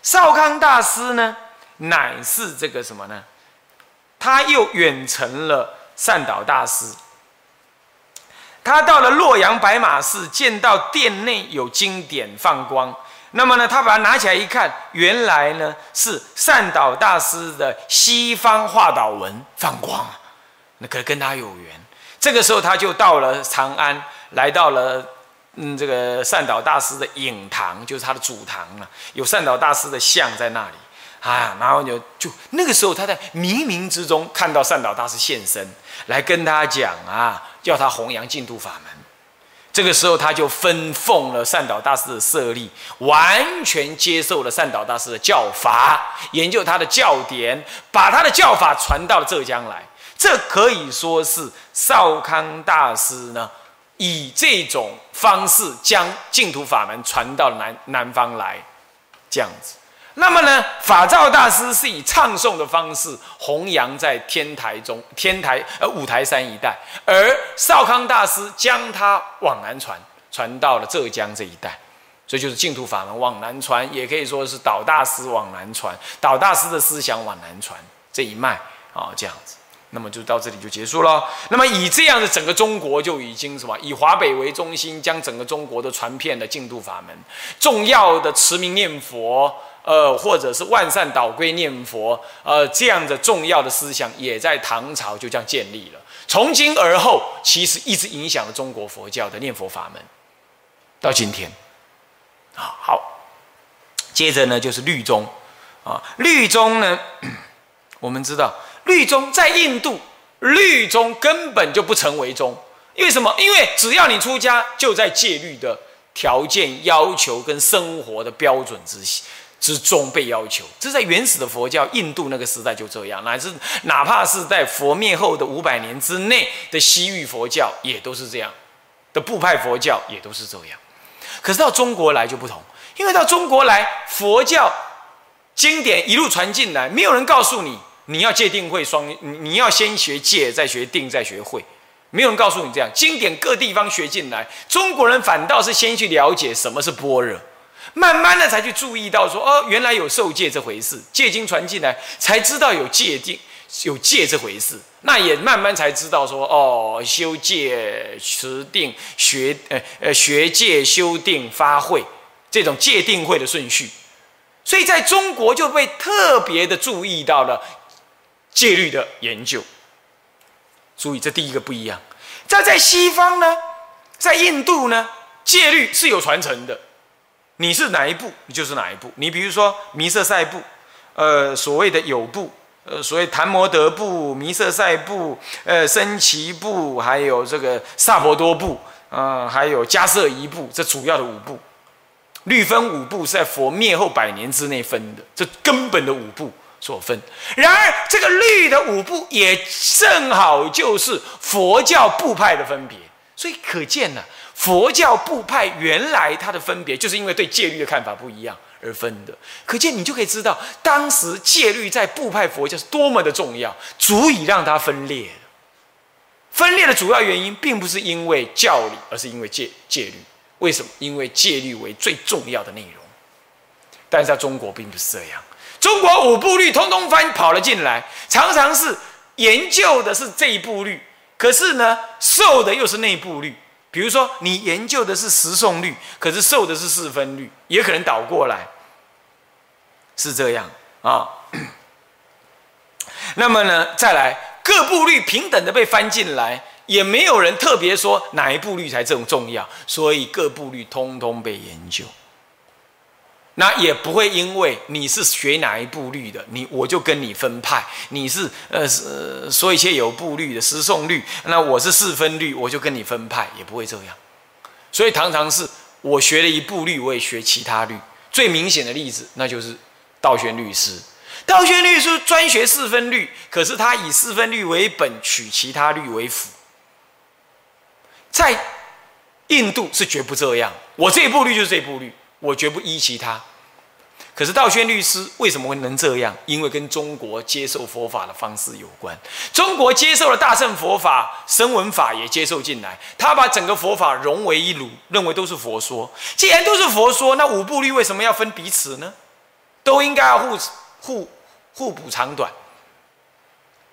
少康大师呢，乃是这个什么呢？他又远成了善导大师。他到了洛阳白马寺，见到殿内有经典放光，那么呢，他把它拿起来一看，原来呢是善导大师的西方化导文放光，那可跟他有缘。这个时候，他就到了长安，来到了嗯这个善导大师的影堂，就是他的主堂了，有善导大师的像在那里。啊，然后就就那个时候，他在冥冥之中看到善导大师现身，来跟他讲啊，叫他弘扬净土法门。这个时候，他就分奉了善导大师的舍利，完全接受了善导大师的教法，研究他的教典，把他的教法传到了浙江来。这可以说是少康大师呢，以这种方式将净土法门传到南南方来，这样子。那么呢，法照大师是以唱诵的方式弘扬在天台中、天台呃五台山一带，而少康大师将它往南传，传到了浙江这一带，所以就是净土法门往南传，也可以说是导大师往南传，导大师的思想往南传这一脉啊，这样子。那么就到这里就结束了。那么以这样的整个中国就已经什么？以华北为中心，将整个中国都传遍了净土法门，重要的持名念佛，呃，或者是万善导归念佛，呃，这样的重要的思想也在唐朝就这样建立了。从今而后，其实一直影响了中国佛教的念佛法门，到今天。啊，好，接着呢就是律宗，啊，律宗呢，我们知道。律宗在印度，律宗根本就不成为宗，因为什么？因为只要你出家，就在戒律的条件要求跟生活的标准之下之中被要求。这在原始的佛教，印度那个时代就这样，乃至哪怕是在佛灭后的五百年之内的西域佛教，也都是这样的部派佛教也都是这样。可是到中国来就不同，因为到中国来，佛教经典一路传进来，没有人告诉你。你要戒定慧双，你要先学戒，再学定，再学慧。没有人告诉你这样，经典各地方学进来，中国人反倒是先去了解什么是般若，慢慢的才去注意到说，哦，原来有受戒这回事，戒经传进来，才知道有戒定，有戒这回事。那也慢慢才知道说，哦，修戒持定学，呃呃，学戒修定发慧，这种戒定慧的顺序，所以在中国就被特别的注意到了。戒律的研究，注意这第一个不一样。在在西方呢，在印度呢，戒律是有传承的。你是哪一部，你就是哪一部。你比如说弥色赛部，呃，所谓的有部，呃，所谓檀摩德部、弥色赛部、呃，僧祇部，还有这个萨婆多部，呃，还有迦摄夷部，这主要的五部。律分五部是在佛灭后百年之内分的，这根本的五部。所分。然而，这个律的五部也正好就是佛教部派的分别，所以可见呢，佛教部派原来它的分别，就是因为对戒律的看法不一样而分的。可见你就可以知道，当时戒律在部派佛教是多么的重要，足以让它分裂。分裂的主要原因，并不是因为教理，而是因为戒戒律。为什么？因为戒律为最重要的内容。但是在中国，并不是这样。中国五部律通通翻跑了进来，常常是研究的是这一部律，可是呢，受的又是那一部律。比如说，你研究的是十送率，可是受的是四分率，也可能倒过来，是这样啊。那么呢，再来各部律平等的被翻进来，也没有人特别说哪一部律才这种重要，所以各部律通通被研究。那也不会因为你是学哪一部律的，你我就跟你分派。你是呃是说一些有部律的十诵律，那我是四分律，我就跟你分派，也不会这样。所以常常是我学了一部律，我也学其他律。最明显的例子，那就是道宣律师。道宣律师专学四分律，可是他以四分律为本，取其他律为辅。在印度是绝不这样，我这一部律就是这部律。我绝不依其他，可是道宣律师为什么会能这样？因为跟中国接受佛法的方式有关。中国接受了大乘佛法，声闻法也接受进来，他把整个佛法融为一炉，认为都是佛说。既然都是佛说，那五部律为什么要分彼此呢？都应该要互互互补长短。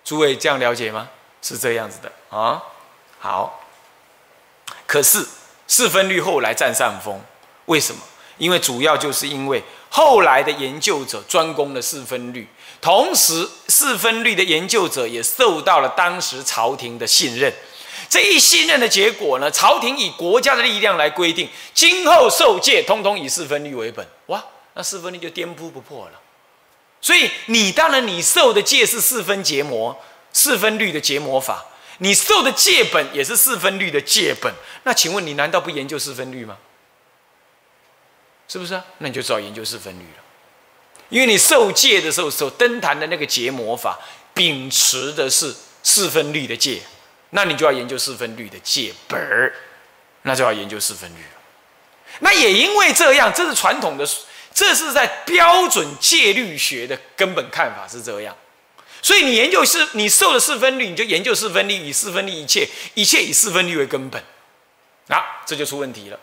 诸位这样了解吗？是这样子的啊。好，可是四分律后来占上风，为什么？因为主要就是因为后来的研究者专攻了四分律，同时四分律的研究者也受到了当时朝廷的信任。这一信任的结果呢，朝廷以国家的力量来规定，今后受戒通通以四分律为本。哇，那四分律就颠扑不破了。所以你当然你受的戒是四分结魔，四分律的结魔法，你受的戒本也是四分律的戒本。那请问你难道不研究四分律吗？是不是啊？那你就知道研究四分律了，因为你受戒的时候，受登坛的那个结魔法，秉持的是四分律的戒，那你就要研究四分律的戒本儿，那就要研究四分律了。那也因为这样，这是传统的，这是在标准戒律学的根本看法是这样，所以你研究四，你受了四分律，你就研究四分律，以四分律一切，一切以四分律为根本，啊，这就出问题了。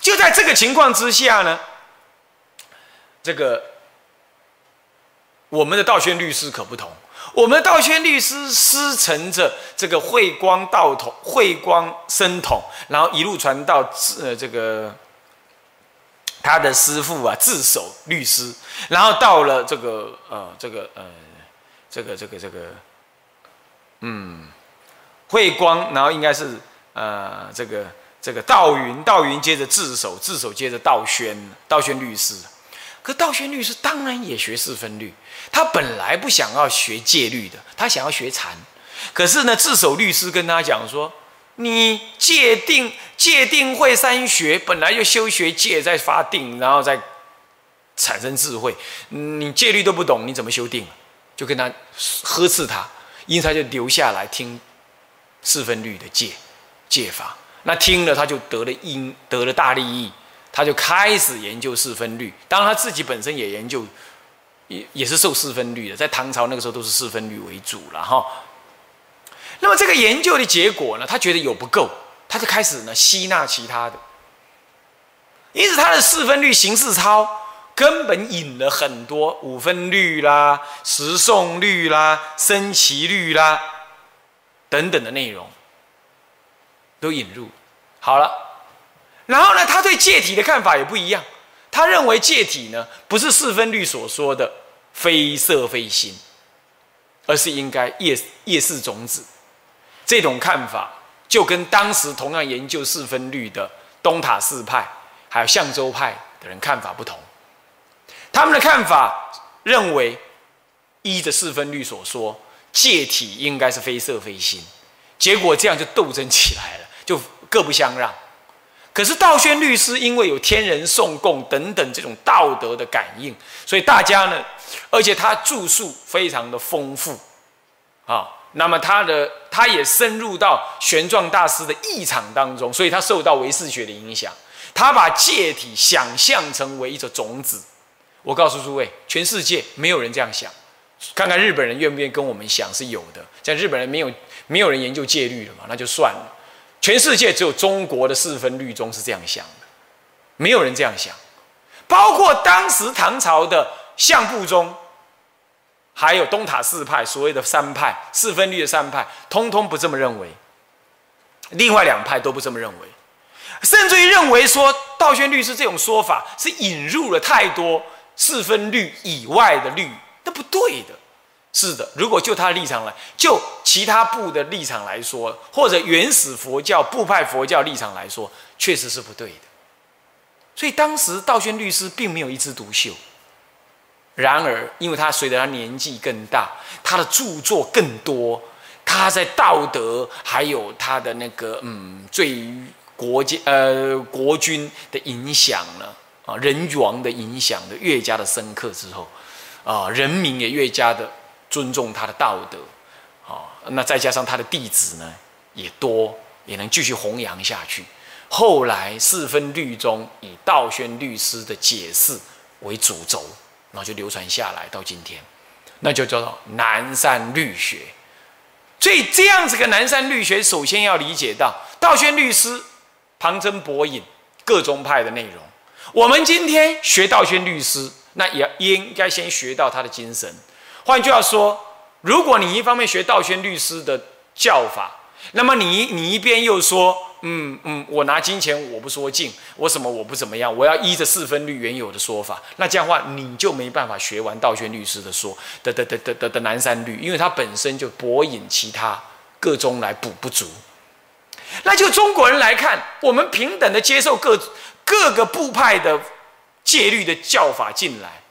就在这个情况之下呢，这个我们的道宣律师可不同。我们的道宣律师师承着这个慧光道统、慧光僧统，然后一路传到呃这个他的师父啊自守律师，然后到了这个呃这个呃这个这个这个嗯慧光，然后应该是呃这个这个道云，道云接着自守，自守接着道宣，道宣律师。可道宣律师当然也学四分律，他本来不想要学戒律的，他想要学禅。可是呢，自守律师跟他讲说：“你戒定戒定慧三学，本来就修学戒，再发定，然后再产生智慧。你戒律都不懂，你怎么修定？”就跟他呵斥他，因此他就留下来听四分律的戒戒法。那听了他就得了因，得了大利益。他就开始研究四分律，当然他自己本身也研究，也也是受四分律的，在唐朝那个时候都是四分律为主了哈。那么这个研究的结果呢，他觉得有不够，他就开始呢吸纳其他的，因此他的四分律形式操根本引了很多五分律啦、十诵律啦、升旗律啦等等的内容，都引入好了。然后呢，他对戒体的看法也不一样。他认为戒体呢，不是四分律所说的非色非心，而是应该夜夜视种子。这种看法就跟当时同样研究四分律的东塔寺派还有象州派的人看法不同。他们的看法认为，依着四分律所说，戒体应该是非色非心。结果这样就斗争起来了，就各不相让。可是道宣律师因为有天人送供等等这种道德的感应，所以大家呢，而且他著述非常的丰富，啊，那么他的他也深入到玄奘大师的异场当中，所以他受到唯识学的影响，他把戒体想象成为一种种子。我告诉诸位，全世界没有人这样想，看看日本人愿不愿意跟我们想是有的，在日本人没有没有人研究戒律了嘛，那就算了。全世界只有中国的四分律宗是这样想的，没有人这样想，包括当时唐朝的相部宗，还有东塔四派所谓的三派四分律的三派，通通不这么认为。另外两派都不这么认为，甚至于认为说道宣律师这种说法是引入了太多四分律以外的律，那不对的。是的，如果就他的立场来，就其他部的立场来说，或者原始佛教部派佛教立场来说，确实是不对的。所以当时道宣律师并没有一枝独秀。然而，因为他随着他年纪更大，他的著作更多，他在道德还有他的那个嗯，对国家呃国君的影响呢，啊人王的影响的越加的深刻之后，啊人民也越加的。尊重他的道德，好，那再加上他的弟子呢，也多，也能继续弘扬下去。后来四分律中以道宣律师的解释为主轴，然后就流传下来到今天，那就叫做南山律学。所以这样子个南山律学，首先要理解到道宣律师旁征博引各宗派的内容。我们今天学道宣律师，那也应该先学到他的精神。换句话说，如果你一方面学道宣律师的教法，那么你你一边又说，嗯嗯，我拿金钱我不说净，我什么我不怎么样，我要依着四分律原有的说法，那这样的话你就没办法学完道宣律师的说的的的的的的南山律，因为它本身就博引其他各宗来补不足。那就中国人来看，我们平等的接受各各个部派的戒律的教法进来。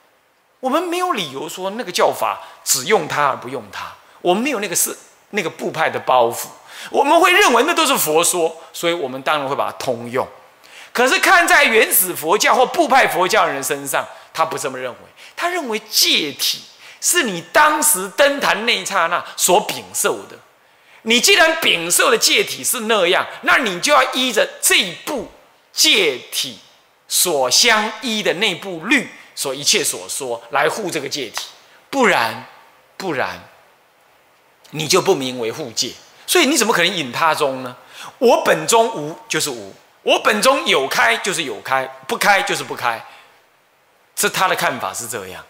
我们没有理由说那个教法只用它而不用它，我们没有那个是那个部派的包袱，我们会认为那都是佛说，所以我们当然会把它通用。可是看在原始佛教或部派佛教人身上，他不这么认为，他认为戒体是你当时登坛那一刹那所禀受的，你既然禀受的戒体是那样，那你就要依着这一部戒体所相依的那部律。所一切所说来护这个界体，不然，不然，你就不名为护戒。所以你怎么可能引他中呢？我本中无就是无，我本中有开就是有开，不开就是不开。这他的看法是这样。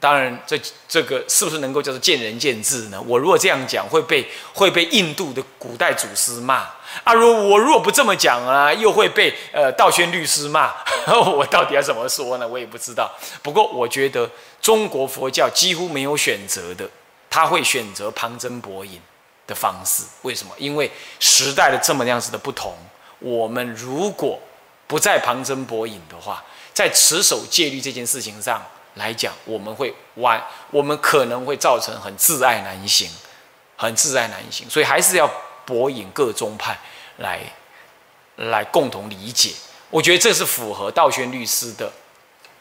当然，这这个是不是能够叫做见仁见智呢？我如果这样讲，会被会被印度的古代祖师骂啊！如我如果不这么讲啊，又会被呃道宣律师骂。我到底要怎么说呢？我也不知道。不过我觉得中国佛教几乎没有选择的，他会选择旁征博引的方式。为什么？因为时代的这么样子的不同，我们如果不再旁征博引的话，在持守戒律这件事情上。来讲，我们会玩，我们可能会造成很自爱难行，很自爱难行，所以还是要博引各宗派来来共同理解。我觉得这是符合道宣律师的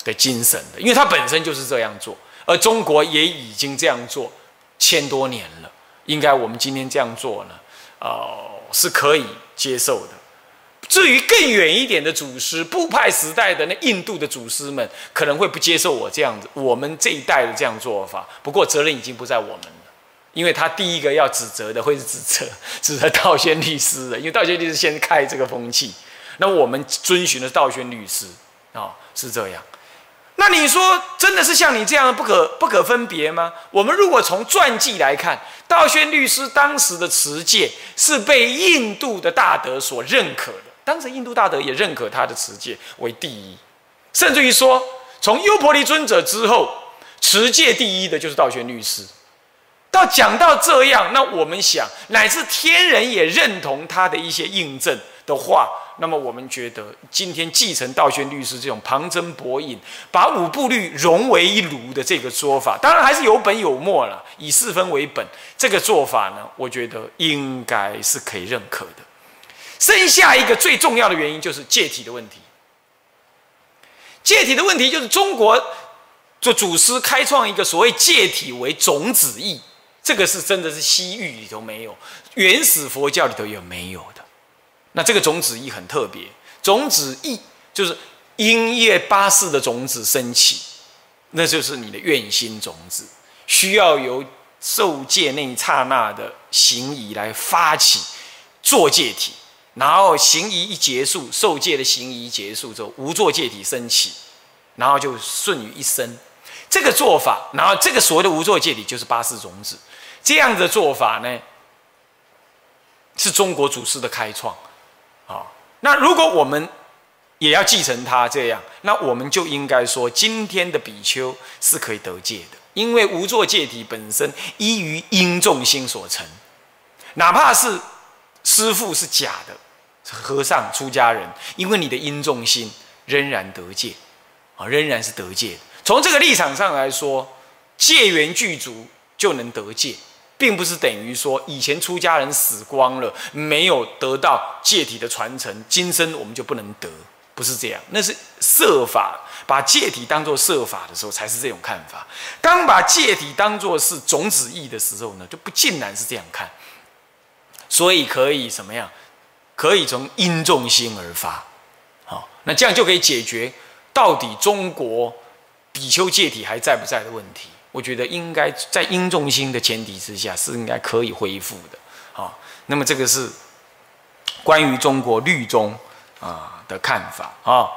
的精神的，因为他本身就是这样做，而中国也已经这样做千多年了，应该我们今天这样做呢，呃，是可以接受的。至于更远一点的祖师，部派时代的那印度的祖师们，可能会不接受我这样子，我们这一代的这样做法。不过责任已经不在我们了，因为他第一个要指责的会是指责 指责道宣律师的，因为道宣律师先开这个风气，那我们遵循的道宣律师啊，是这样。那你说真的是像你这样不可不可分别吗？我们如果从传记来看，道宣律师当时的持戒是被印度的大德所认可的。当时印度大德也认可他的持戒为第一，甚至于说，从优婆离尊者之后，持戒第一的就是道玄律师。到讲到这样，那我们想，乃至天人也认同他的一些印证的话，那么我们觉得，今天继承道玄律师这种旁征博引，把五部律融为一炉的这个说法，当然还是有本有末了，以四分为本，这个做法呢，我觉得应该是可以认可的。剩下一个最重要的原因就是戒体的问题。戒体的问题就是中国做祖师开创一个所谓戒体为种子义，这个是真的是西域里头没有，原始佛教里头也没有的。那这个种子义很特别，种子义就是音乐八世的种子升起，那就是你的愿心种子，需要由受戒那一刹那的行仪来发起做戒体。然后行仪一结束，受戒的行仪结束之后，无作戒体升起，然后就顺于一生。这个做法，然后这个所谓的无作戒体就是八世种子。这样的做法呢，是中国祖师的开创。啊，那如果我们也要继承他这样，那我们就应该说，今天的比丘是可以得戒的，因为无作戒体本身依于因众心所成，哪怕是。师父是假的，和尚出家人，因为你的因重心仍然得戒，啊，仍然是得戒。从这个立场上来说，戒缘具足就能得戒，并不是等于说以前出家人死光了，没有得到戒体的传承，今生我们就不能得，不是这样。那是设法把戒体当做设法的时候，才是这种看法。当把戒体当做是种子义的时候呢，就不尽然是这样看。所以可以怎么样？可以从因重心而发，好，那这样就可以解决到底中国比丘戒体还在不在的问题。我觉得应该在因重心的前提之下，是应该可以恢复的。好，那么这个是关于中国律宗啊的看法啊。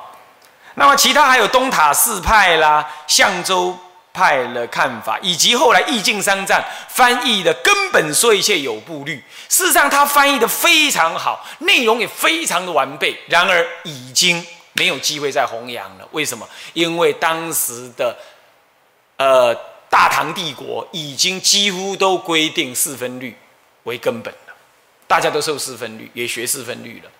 那么其他还有东塔寺派啦，象州。派了看法，以及后来易经商战翻译的根本说一切有部律，事实上他翻译的非常好，内容也非常的完备。然而已经没有机会再弘扬了。为什么？因为当时的呃大唐帝国已经几乎都规定四分律为根本了，大家都受四分律，也学四分律了。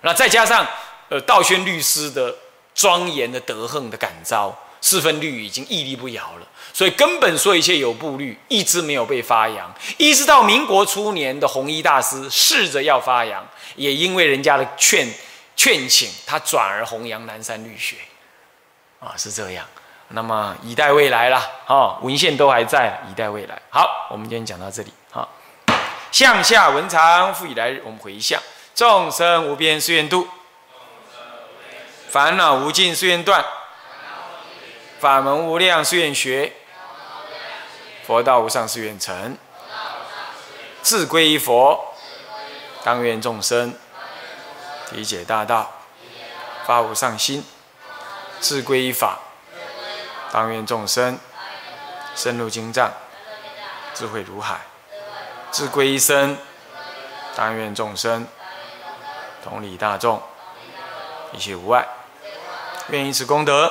那再加上呃道宣律师的庄严的德行的感召。四分律已经屹立不摇了，所以根本说一切有部律一直没有被发扬，一直到民国初年的弘一大师试着要发扬，也因为人家的劝劝请，他转而弘扬南山律学，啊，是这样。那么以待未来啦，啊，文献都还在，以待未来。好，我们今天讲到这里，好，向下文长复以来日，我们回向众生无边誓愿度，烦恼无尽誓愿断。法门无量誓愿学，佛道无上誓愿成。自归依佛，当愿众生理解大道，发无上心；自归依法，当愿众生深入经藏，智慧如海，智归一生，当愿众生同理大众，一切无碍。愿以此功德，